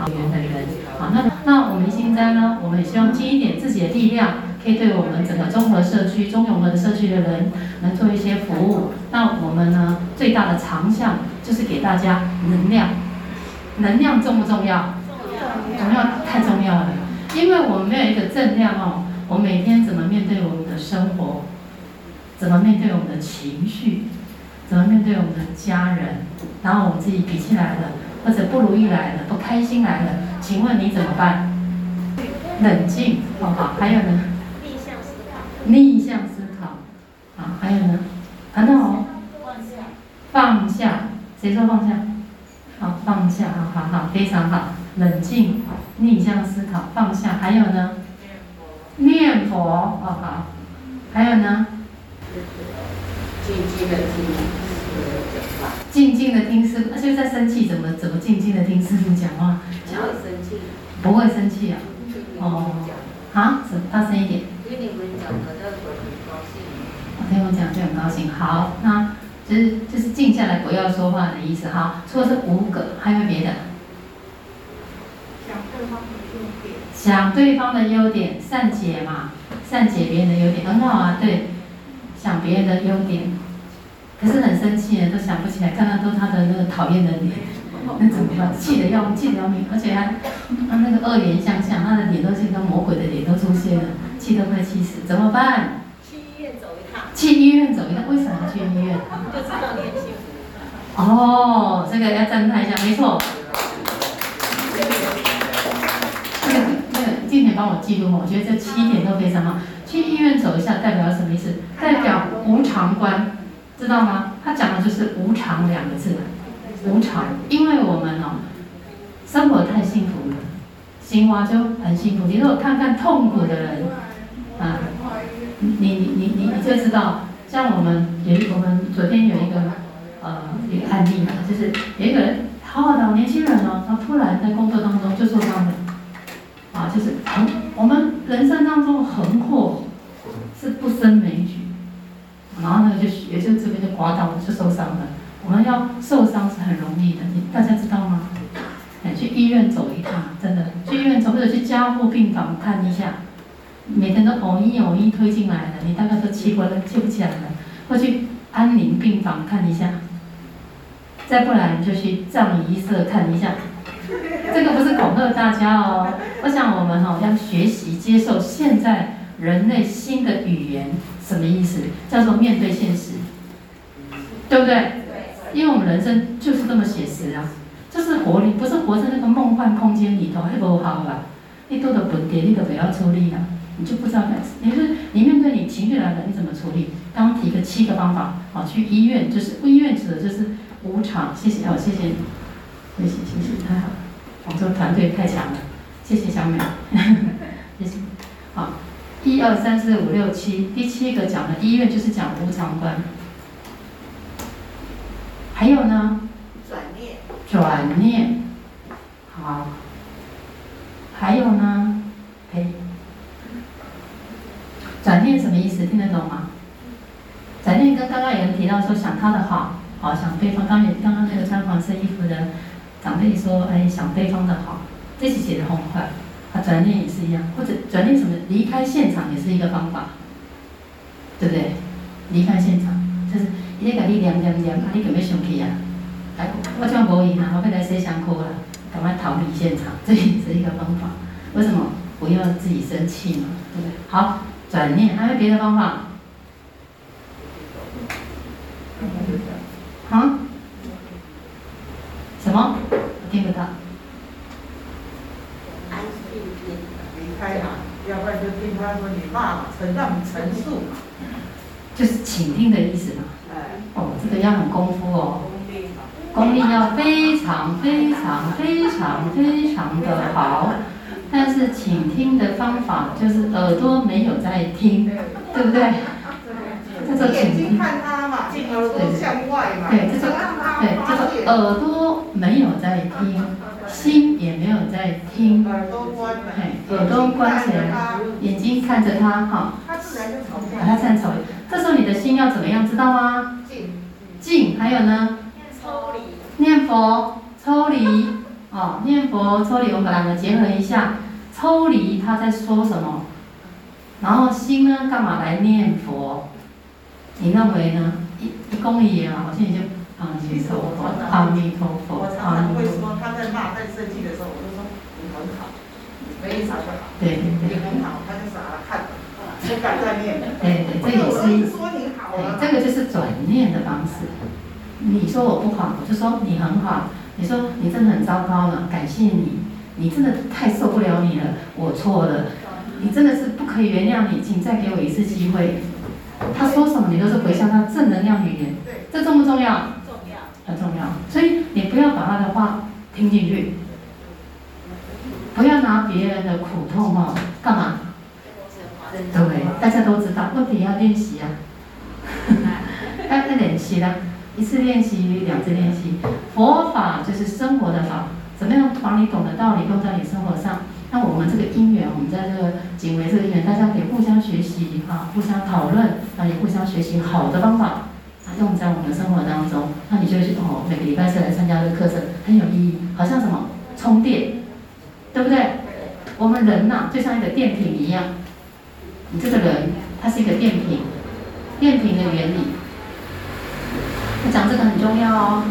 好，缘的人。好，那那我们一心斋呢？我们也希望尽一点自己的力量，可以对我们整个综合社区、中永和的社区的人，能做一些服务。那我们呢，最大的长项就是给大家能量。能量重不重要？重要，太重要了。因为我们没有一个正量哦，我每天怎么面对我们的生活？怎么面对我们的情绪？怎么面对我们的家人？然后我们自己脾气来了，或者不如意来了，不开心来了，请问你怎么办？冷静，好不好？还有呢？逆向思考。逆向思考。啊，还有呢？啊，那好。放下。放下。谁说放下？好，放下。好好好，非常好。冷静，逆向思考，放下。还有呢？念佛。哦，好。还有呢？静静的听师傅讲话。静静的听师傅，那就在生气，怎么怎么静静的听师傅讲话？不会生气。不会生气啊。哦，啊？大声一点。听你们讲的，就很高兴。我听我讲就很高兴。好，那就是就是静下来不要说话的意思哈。除了这五个，还有别的？想对方的优点。想对方的优点，善解嘛，善解别人的优点，很好啊。对，想别人的优点，可是很生气的都想不起来，看到都他的那个讨厌的脸。那怎么办？气得要气得要命，而且还，他那个恶言相向，他的脸都是跟魔鬼的脸都出现了，气都快气死，怎么办？去医院走一趟。去医院走一趟，为什么要去医院？就知道你很幸福。哦，这个要赞叹一下，没错。那个那个，今天帮我记录，我觉得这七点都非常好。去医院走一下，代表什么意思？代表无常观，知道吗？他讲的就是无常两个字。无常，因为我们哦，生活太幸福了，心花就很幸福。你如果看看痛苦的人，啊，你你你你你就知道，像我们有我们昨天有一个呃一个案例嘛，就是有一个人好好的年轻人哦，他突然在工作当中就受伤了，啊，就是横我们人生当中横祸是不生的，就也就这边就刮到就受伤了。我们要受伤是很容易的，你大家知道吗？哎，去医院走一趟，真的，去医院走或者去加护病房看一下，每天都偶一偶一推进来的，你大概都气过了，气不起来了。或去安宁病房看一下，再不然就去葬仪社看一下。这个不是恐吓大家哦，我想我们哈要学习接受现在人类新的语言，什么意思？叫做面对现实，对不对？因为我们人生就是这么写实啊，就是活，你不是活在那个梦幻空间里头，还不好吧？你多的问题，你都不要处理了，你就不知道该，你是你面对你情绪来了，你怎么处理？刚刚提个七个方法，好，去医院就是医院指的就是无常。谢谢哦，谢谢你，谢谢谢谢，太好了，广州团队太强了，谢谢小美，谢谢。好，一二三四五六七，第七个讲的医院就是讲无常观。还有呢？转念。转念，好。还有呢？可以。转念什么意思？听得懂吗？转念跟刚刚有人提到说想他的好，好想对方。刚刚刚刚那个穿黄色衣服的长辈说，哎，想对方的好，这是写的很快。啊，转念也是一样，或者转念什么？离开现场也是一个方法，对不对？离开现场就是。伊咧甲你念念念，啊，你就要生气啊！哎，我这样无闲啊，我要来洗伤口了，赶快逃离现场，这也是一个方法。为什么？不要自己生气嘛，对不对？好，转念，还有别的方法？啊？什么？我听不到。安静点，离开啊！要不然就听他说你骂嘛，陈让陈述嘛，就是倾听的意思嘛。哦，这个要很功夫哦，功力要非常非常非常非常的好，但是倾听的方法就是耳朵没有在听，对不对？这个倾听。看他嘛，镜头都向外嘛。对，这个对这个耳朵没有在听，心也没有在听，耳朵关了，耳朵关起来，眼睛看着他，哈，他自然就吵架。把它散走。这时候你的心要怎么样，知道吗？静，静，还有呢？抽离。念佛，抽离，哦，念佛，抽离，我们把两个结合一下，抽离他在说什么？然后心呢，干嘛来念佛？你认为呢？一一公里啊，好像已经啊，阿弥陀佛，阿弥陀佛，阿弥陀佛。为什么他在骂、在生气的时候，我就说你很好，没啥就好。对。你很好，他就傻了，看，不敢再念。对对，这也是。说你好。对，这个就是转念的方式。你说我不好，我就说你很好。你说你真的很糟糕了，感谢你。你真的太受不了你了，我错了。你真的是不可以原谅你，请再给我一次机会。他说什么，你都是回向他正能量语言。这重不重要？很重要。所以你不要把他的话听进去，不要拿别人的苦痛哦干嘛？对，大家都知道，问题要练习啊。要 要练习啦，一次练习，两次练习。佛法就是生活的法，怎么样把你懂的道理用在你生活上？那我们这个因缘，我们在这个景维这个因缘，大家可以互相学习啊，互相讨论，啊也互相学习好的方法，啊用在我们生活当中。那你就会去哦，每个礼拜四来参加这个课程很有意义，好像什么充电，对不对？我们人呐、就像一个电瓶一样，你这个人他是一个电瓶，电瓶的原理，我讲这个很重要哦。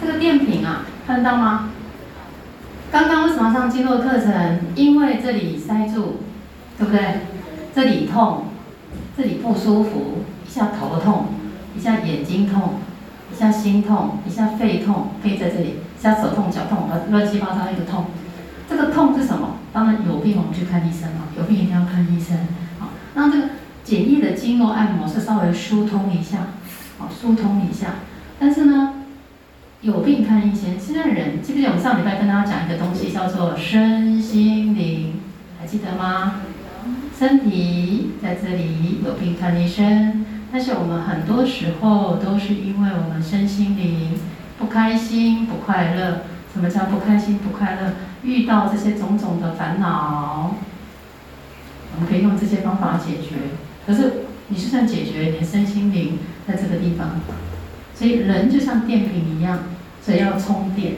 这个电瓶啊，看得到吗？刚刚为什么上经络课程？因为这里塞住，对不对？这里痛，这里不舒服，一下头痛，一下眼睛痛，一下心痛，一下肺痛，肺在这里，一下手痛脚痛，乱七八糟一个痛。这个痛是什么？当然有病我们去看医生嘛，有病一定要看医生。好，那这个简易的经络按摩是稍微疏通一下，好，疏通一下。但是呢，有病看医生，现在人记不记得我们上礼拜跟大家讲一个东西，叫做身心灵，还记得吗？身体在这里有病看医生，但是我们很多时候都是因为我们身心灵不开心、不快乐。什么叫不开心、不快乐？遇到这些种种的烦恼，我们可以用这些方法解决。可是你就算解决，你的身心灵在这个地方。所以人就像电瓶一样，所以要充电。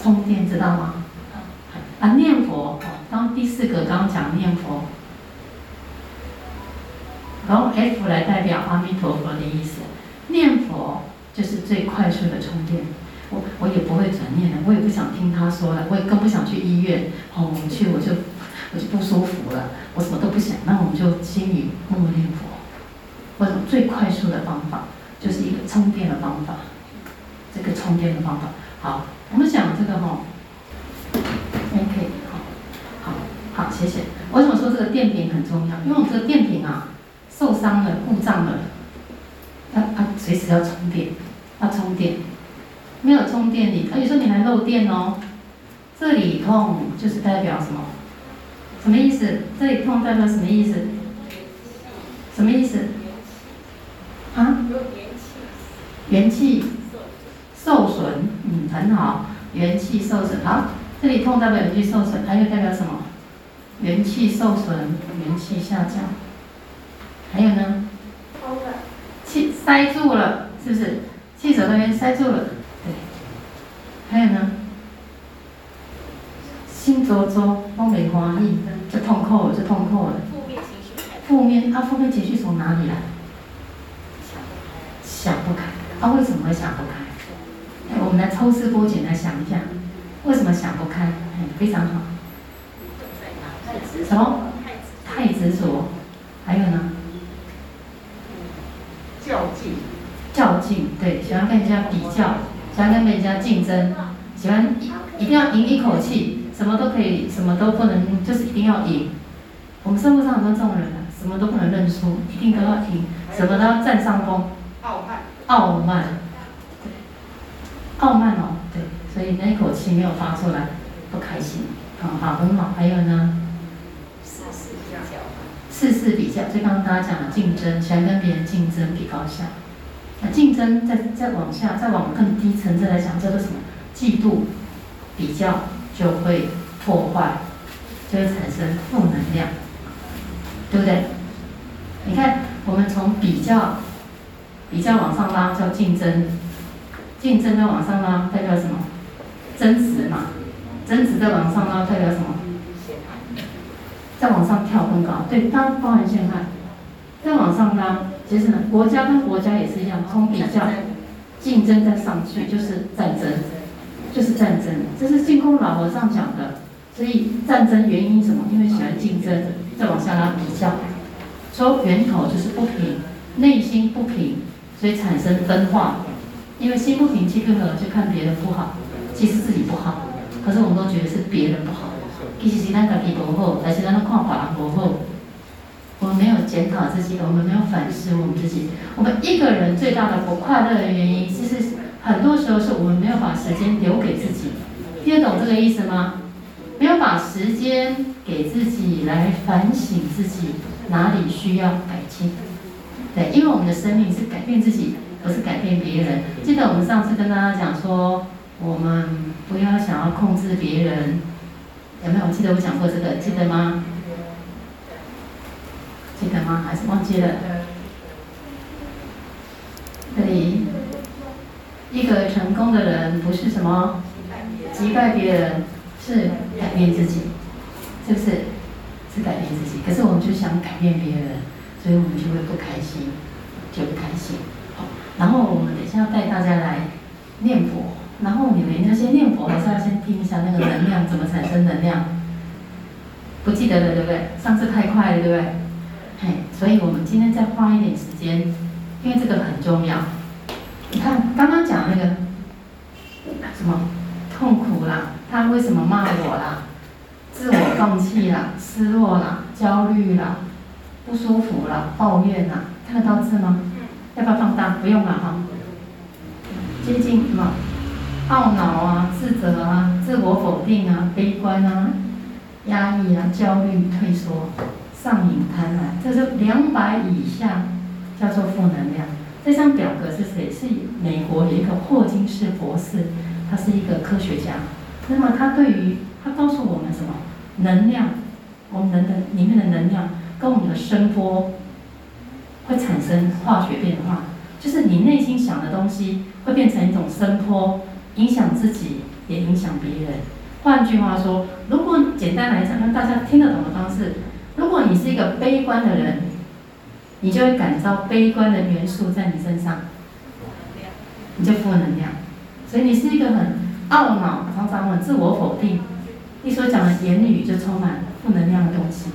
充电知道吗？啊，念佛。刚第四个刚刚讲念佛，然后 F 来代表阿弥陀佛的意思。念佛就是最快速的充电。我我也不会转念的，我也不想听他说了，我也更不想去医院。哦，我去我就我就不舒服了，我什么都不想。那我们就心里默默念佛，或者最快速的方法。就是一个充电的方法，这个充电的方法。好，我们讲这个哈，OK，好，好，好，谢谢。为什么说这个电瓶很重要？因为我们这个电瓶啊，受伤了、故障了，它它随时要充电，要充电。没有充电你，而且说你还漏电哦。这里痛就是代表什么？什么意思？这里痛代表什么意思？什么意思？啊？元气受损，嗯，很好。元气受损，好，这里痛代表元气受损，它又代表什么？元气受损，元气下降。还有呢？气塞住了，是不是？气手那边塞住了，对。还有呢？心灼灼，都没欢喜，就痛苦了，就痛苦了。负面情绪。负面，啊，负面情绪从哪里来？想不开。他、啊、为什么会想不开？我们来抽丝剥茧来想一下，为什么想不开？哎，非常好。什么？太执着。还有呢？较劲。较劲，对，喜欢跟人家比较，喜欢跟人家竞争，喜欢一定要赢一口气，什么都可以，什么都不能，就是一定要赢。我们生活上很多这种人啊，什么都不能认输，一定都要赢，什么都要占上风。傲慢。傲慢，对，傲慢哦，对，所以那一口气没有发出来，不开心，好好很好。还有呢，事事比较，就刚刚大家讲的竞争，喜欢跟别人竞争比高下，那竞争再再往下，再往更低层次来讲，叫做什么？嫉妒、比较就会破坏，就会产生负能量，对不对？你看，我们从比较，比较往上拉叫竞争，竞争再往上拉代表什么？争执嘛，争执再往上拉代表什么？再往上跳更高，对，它包含陷害。再往上拉，其实呢，国家跟国家也是一样，从比较、竞争再上去就是战争，就是战争。这是净空老和尚讲的。所以战争原因什么？因为喜欢竞争。再往下拉比较，说源头就是不平，内心不平，所以产生分化。因为心不平气不和，就看别人不好，其实自己不好。可是我们都觉得是别人不好。其实是咱自己不好，还是咱看别人不好。我们没有检讨自己，我们没有反思我们自己。我们一个人最大的不快乐的原因，其实很多时候是我们没有把时间留给自己。听得懂这个意思吗？没有把时间给自己来反省自己哪里需要改进。对，因为我们的生命是改变自己，不是改变别人。记得我们上次跟大家讲说，我们不要想要控制别人。有没有？记得我讲过这个，记得吗？记得吗？还是忘记了？这里，一个成功的人不是什么击败别人，是改变自己，是不是？是改变自己。可是我们就想改变别人，所以我们就会不开心，就不开心。好，然后我们等一下要带大家来念佛。然后你们要先念佛还是要先听一下那个能量怎么产生能量，不记得了对不对？上次太快了对不对？嘿，所以我们今天再花一点时间，因为这个很重要。你看刚刚讲那个什么痛苦啦，他为什么骂我啦？自我放弃啦，失落啦，焦虑啦，不舒服啦，抱怨啦，看得到字吗？要不要放大？不用了哈。接近什么？懊恼啊，自责啊，自我否定啊，悲观啊，压抑啊，焦虑、退缩、上瘾、贪婪，这是两百以下叫做负能量。这张表格是谁？是美国有一个霍金士博士，他是一个科学家。那么他对于他告诉我们什么？能量，我们人的里面的能量跟我们的声波会产生化学变化，就是你内心想的东西会变成一种声波。影响自己，也影响别人。换句话说，如果简单来讲，让大家听得懂的方式，如果你是一个悲观的人，你就会感召悲观的元素在你身上，你就负能量。所以你是一个很懊恼、常常很自我否定，你所讲的言语就充满负能量的东西。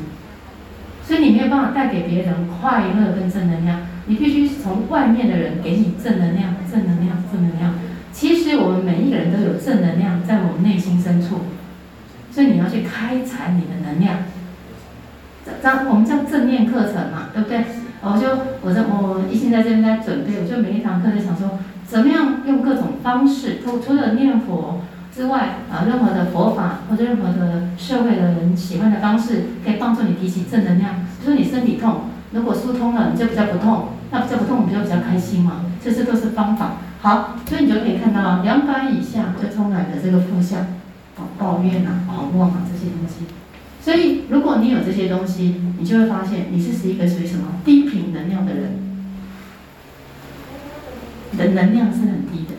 所以你没有办法带给别人快乐跟正能量，你必须从外面的人给你正能量、正能量、正能量。其实我们每一个人都有正能量在我们内心深处，所以你要去开采你的能量。这我们叫正念课程嘛，对不对？我就我在我一心在这边在准备，我就每一堂课就想说，怎么样用各种方式，除除了念佛之外，啊，任何的佛法或者任何的社会的人喜欢的方式，可以帮助你提起正能量。比如说你身体痛，如果疏通了，你就比较不痛，那比较不痛，你就比较开心嘛。这些都是方法。好，所以你就可以看到，两百以下就充满了这个负向，抱怨啊、狂妄啊这些东西。所以，如果你有这些东西，你就会发现你是是一个属于什么低频能量的人，你的能量是很低的。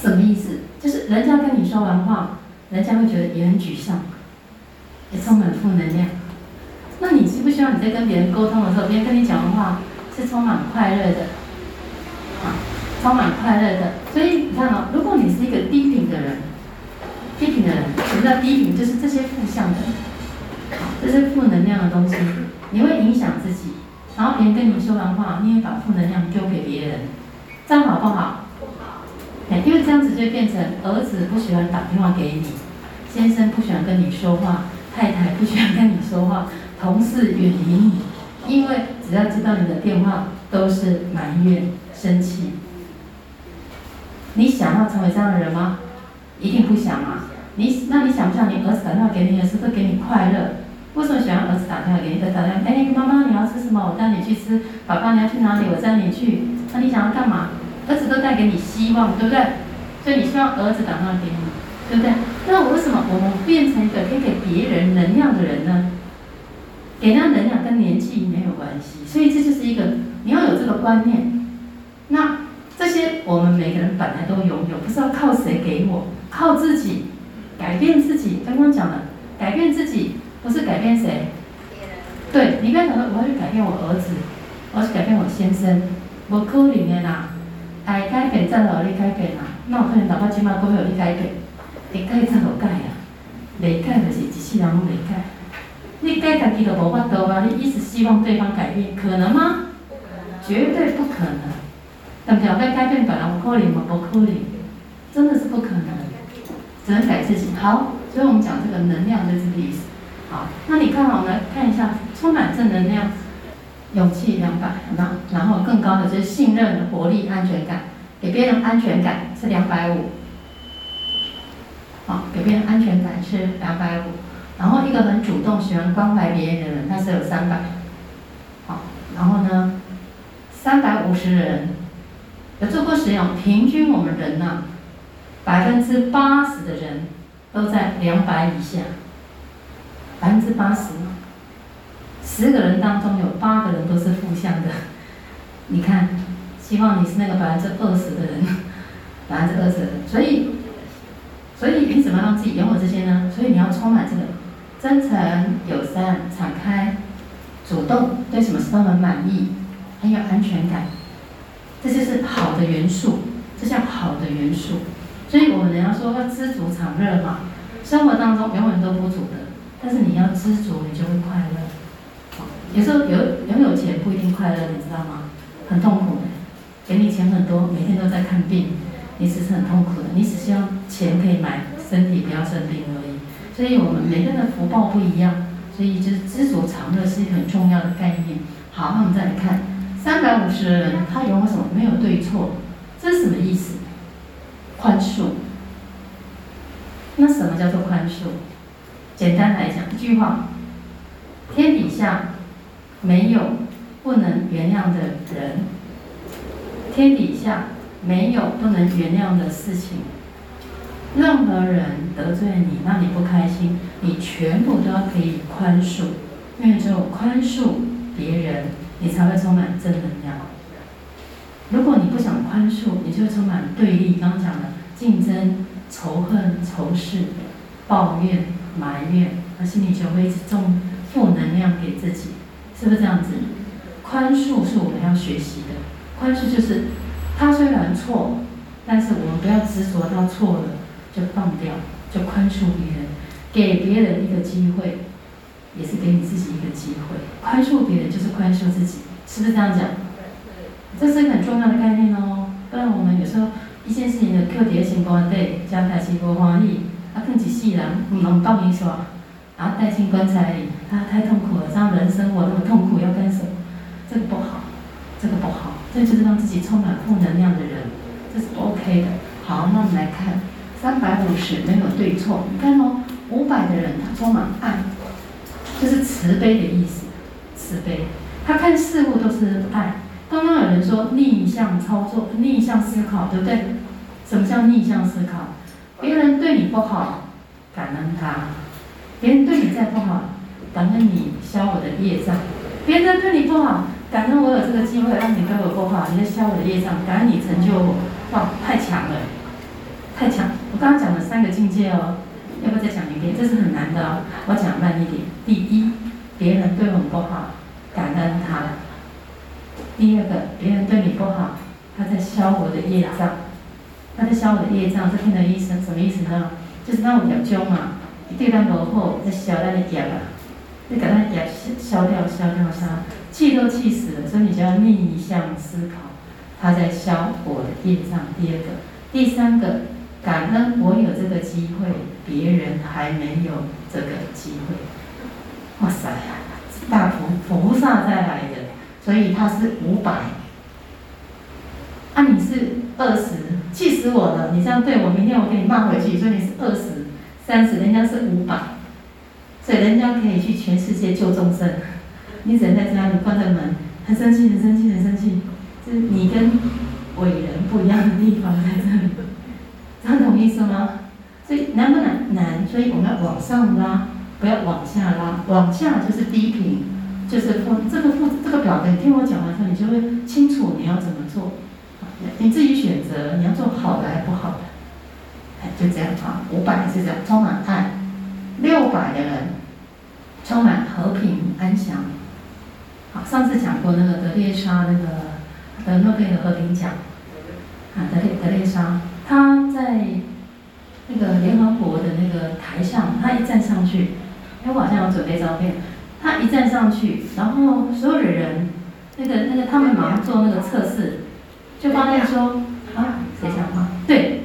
什么意思？就是人家跟你说完话，人家会觉得也很沮丧，也充满负能量。那你希不希望你在跟别人沟通的时候，别人跟你讲的话是充满快乐的？充满快乐的，所以你看哦，如果你是一个低频的人，低频的人，什么叫低频？就是这些负向的，这些负能量的东西，你会影响自己，然后别人跟你说完话，你也把负能量丢给别人，这样好不好？不好。因为这样子就变成儿子不喜欢打电话给你，先生不喜欢跟你说话，太太不喜欢跟你说话，同事远离你，因为只要知道你的电话都是埋怨、生气。你想要成为这样的人吗？一定不想啊！你那你想不想你儿子打电话给你的时候给你快乐？为什么喜欢儿子打电话给你？他打电话，哎，妈妈你要吃什么？我带你去吃。爸爸你要去哪里？我带你去。那你想要干嘛？儿子都带给你希望，对不对？所以你希望儿子打电话给你，对不对？那我为什么我们变成一个可以给别人能量的人呢？给他能量跟年纪没有关系，所以这就是一个你要有这个观念。那这些我们每个人本来都拥有，不是要靠谁给我，靠自己改变自己。刚刚讲的，改变自己不是改变谁？对，你不要讲说我要去改变我儿子，我要去改变我先生，无可能的啦。爱改变怎好你改变啦？那有可能老爸今麦过后你改变，会改怎好改啊？没改就是一世人拢未改。你改家己都无法度啊！你一直希望对方改变，可能吗？绝对不可能。但不对？要改变本来不可能嘛，不可能，真的是不可能。只能改自己。好，所以我们讲这个能量就是这个意思。好，那你看，我们看一下，充满正能量，勇气两百，那然后更高的就是信任、活力、安全感，给别人安全感是两百五。好，给别人安全感是两百五。然后一个很主动、喜欢关怀别人的人，他是有三百。好，然后呢，三百五十人做过实验，平均我们人呐、啊，百分之八十的人都在两百以下。百分之八十，十个人当中有八个人都是负向的。你看，希望你是那个百分之二十的人，百分之二十的。所以，所以你怎么让自己拥有这些呢？所以你要充满这个。真诚、友善、敞开、主动，对什么事都很满意，很有安全感，这就是好的元素，这叫好的元素。所以我们人家说要知足常乐嘛，生活当中永远都不足的，但是你要知足，你就会快乐。有时候有拥有钱不一定快乐，你知道吗？很痛苦的，给你钱很多，每天都在看病，你只是很痛苦的，你只希望钱可以买身体不要生病而已。所以我们每个人的福报不一样，所以就是知足常乐是一个很重要的概念。好，那我们再来看三百五十人，他有什么？没有对错，这是什么意思？宽恕。那什么叫做宽恕？简单来讲，一句话：天底下没有不能原谅的人，天底下没有不能原谅的事情。任何人得罪你，让你不开心，你全部都可以宽恕，因为只有宽恕别人，你才会充满正能量。如果你不想宽恕，你就充满对立，刚刚讲的竞争、仇恨、仇视、抱怨、埋怨，而心里就会一直种负能量给自己，是不是这样子？宽恕是我们要学习的，宽恕就是他虽然错，但是我们不要执着他错了。就放掉，就宽恕别人，给别人一个机会，也是给你自己一个机会。宽恕别人就是宽恕自己，是不是这样讲？这是一个很重要的概念哦。不然我们有时候一件事情的课题情况对，将他心不欢喜，啊，更几世人你能报应说，然后带进棺材里，他太痛苦了，这样人生活那么痛苦，要干什么？这个不好，这个不好，这就是让自己充满负能量的人，这是不 OK 的。好，那我们来看。三百五十没有对错，你看哦，五百的人他充满爱，就是慈悲的意思，慈悲，他看事物都是爱。刚刚有人说逆向操作、逆向思考，对不对？什么叫逆向思考？别人对你不好，感恩他；别人对你再不好，感恩你消我的业障；别人对你不好，感恩我有这个机会让你对我不好，你在消我的业障，感恩你成就我，哇，太强了，太强！我刚刚讲了三个境界哦，要不再讲一遍？这是很难的哦，我讲慢一点。第一，别人对我们不好，感恩他；第二个，别人对你不好，他在消我的业障，他在消我的业障。这听的意思什么意思呢？就是让我比较凶嘛，你对他不好，在消他的业啊，你把他业消掉，消掉，消，气都气死了，所以你就要逆向思考，他在消我的业障。第二个，第三个。感恩我有这个机会，别人还没有这个机会。哇塞呀，大菩菩萨再来的，所以他是五百。啊，你是二十，气死我了！你这样对我，明天我给你骂回去。所以你是二十、三十，人家是五百，所以人家可以去全世界救众生。你只能在家里关着门，很生气，很生气，很生气。就是你跟伟人不一样的地方在这里，这样懂意思吗？难不难？难，所以我们要往上拉，不要往下拉。往下就是低频，就是负这个负这个表格，你听我讲完之后，你就会清楚你要怎么做。你自己选择，你要做好的还是不好的？哎，就这样啊。五百是这样，充满爱；六百的人充满和平安详。好，上次讲过那个德列莎那个得诺贝尔和平奖啊，德列德列莎，他在那个联合国的那个台上，他一站上去，哎，我好像有准备照片。他一站上去，然后所有的人，那个那个他们马上做那个测试。就发现说啊，谁讲话？对，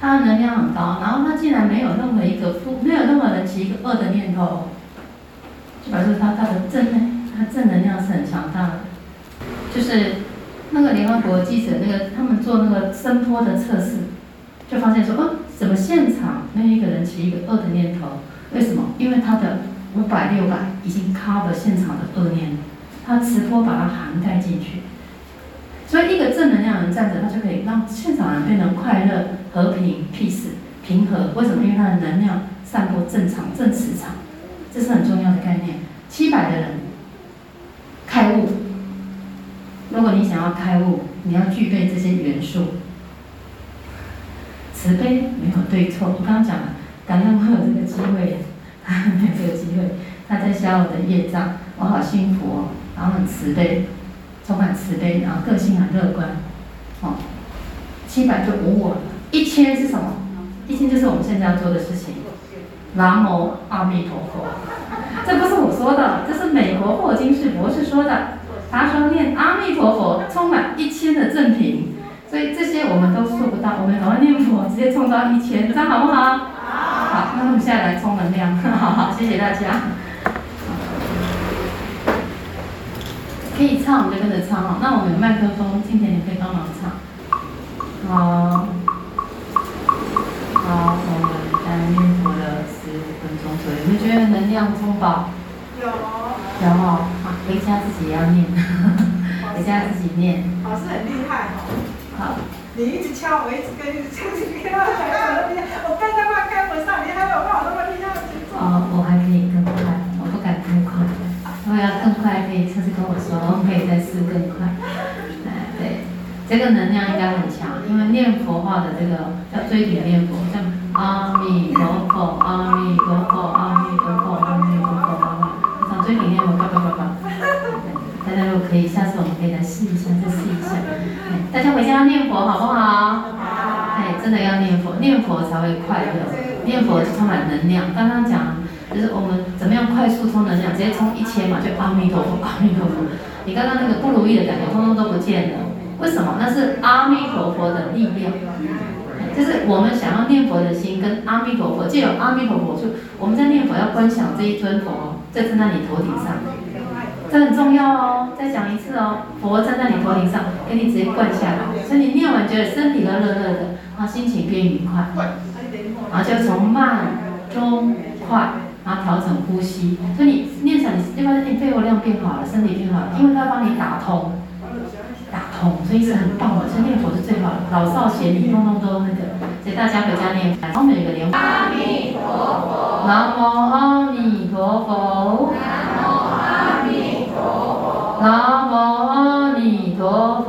他能量很高，然后他竟然没有任何一个负，没有任何人起一个恶的念头，就表示他他的正，他正能量是很强大的。就是那个联合国记者那个他们做那个声波的测试，就发现说，哦，怎么现场没有一个人起一个恶的念头？为什么？因为他的五百六百已经 cover 现场的恶念，他磁波把它涵盖进去。所以，一个正能量的人站着，他就可以让现场人变得快乐、和平、peace、平和。为什么？因为他的能量散播正常、正磁场，这是很重要的概念。七百的人开悟，如果你想要开悟，你要具备这些元素。慈悲没有对错，我刚刚讲了，感恩我有这个机会，没有这个机会，他在消我的业障，我好幸福哦，然后很慈悲。充满慈悲，然后个性很乐观，哦，七百就无我了。一千是什么？一千就是我们现在要做的事情。南无阿弥陀佛，这不是我说的，这是美国霍金士博士说的。他说念阿弥陀佛，充满一千的正品，所以这些我们都做不到。我们赶快念佛，直接冲到一千，这样好不好？好。那我们现在来充能量。好好，谢谢大家。可以唱，我们就跟着唱哦。那我们有麦克风，今天你可以帮忙唱。好，好，我们来念佛了十五分钟左右。你觉得能量充饱？有。有哦，好，回家自己也要念，回家自己念。老师很厉害哦。你一直敲，我一直跟，一直敲，一直跟，我刚才快跟不上，你还有办法那么厉害去做？哦，我还可以更快，我不敢太快。如果要更快，可以下次跟我说，我可以再试更快。哎，对，这个能量应该很强，因为念佛话的这个叫椎体念佛，像阿弥陀佛，阿弥陀佛，阿弥陀佛，阿弥陀佛，阿弥，像椎体念佛，叭叭叭叭。大家如果可以，下次我们可以来试一下，家回家要念佛好不好？哎，真的要念佛，念佛才会快乐，念佛就充满能量。刚刚讲。就是我们怎么样快速充能量，直接充一千嘛，就阿弥陀佛，阿弥陀佛。你刚刚那个不如意的感觉，通通都不见了。为什么？那是阿弥陀佛的力量。就是我们想要念佛的心跟阿弥陀佛，借由阿弥陀佛，就我们在念佛要观想这一尊佛，在站在你头顶上，这很重要哦。再讲一次哦，佛站在你头顶上，给你直接灌下来，所以你念完觉得身体都热热的，然后心情变愉快，然后就从慢中快。然后调整呼吸，所以你念起来，你就发现你肺活量变好了，身体变好了，因为它帮你打通，打通，所以是很棒的。所以念佛是最好的，老少咸宜，通通都那个。所以大家回家念，然后每个莲花。阿弥陀佛。南无南無阿弥陀佛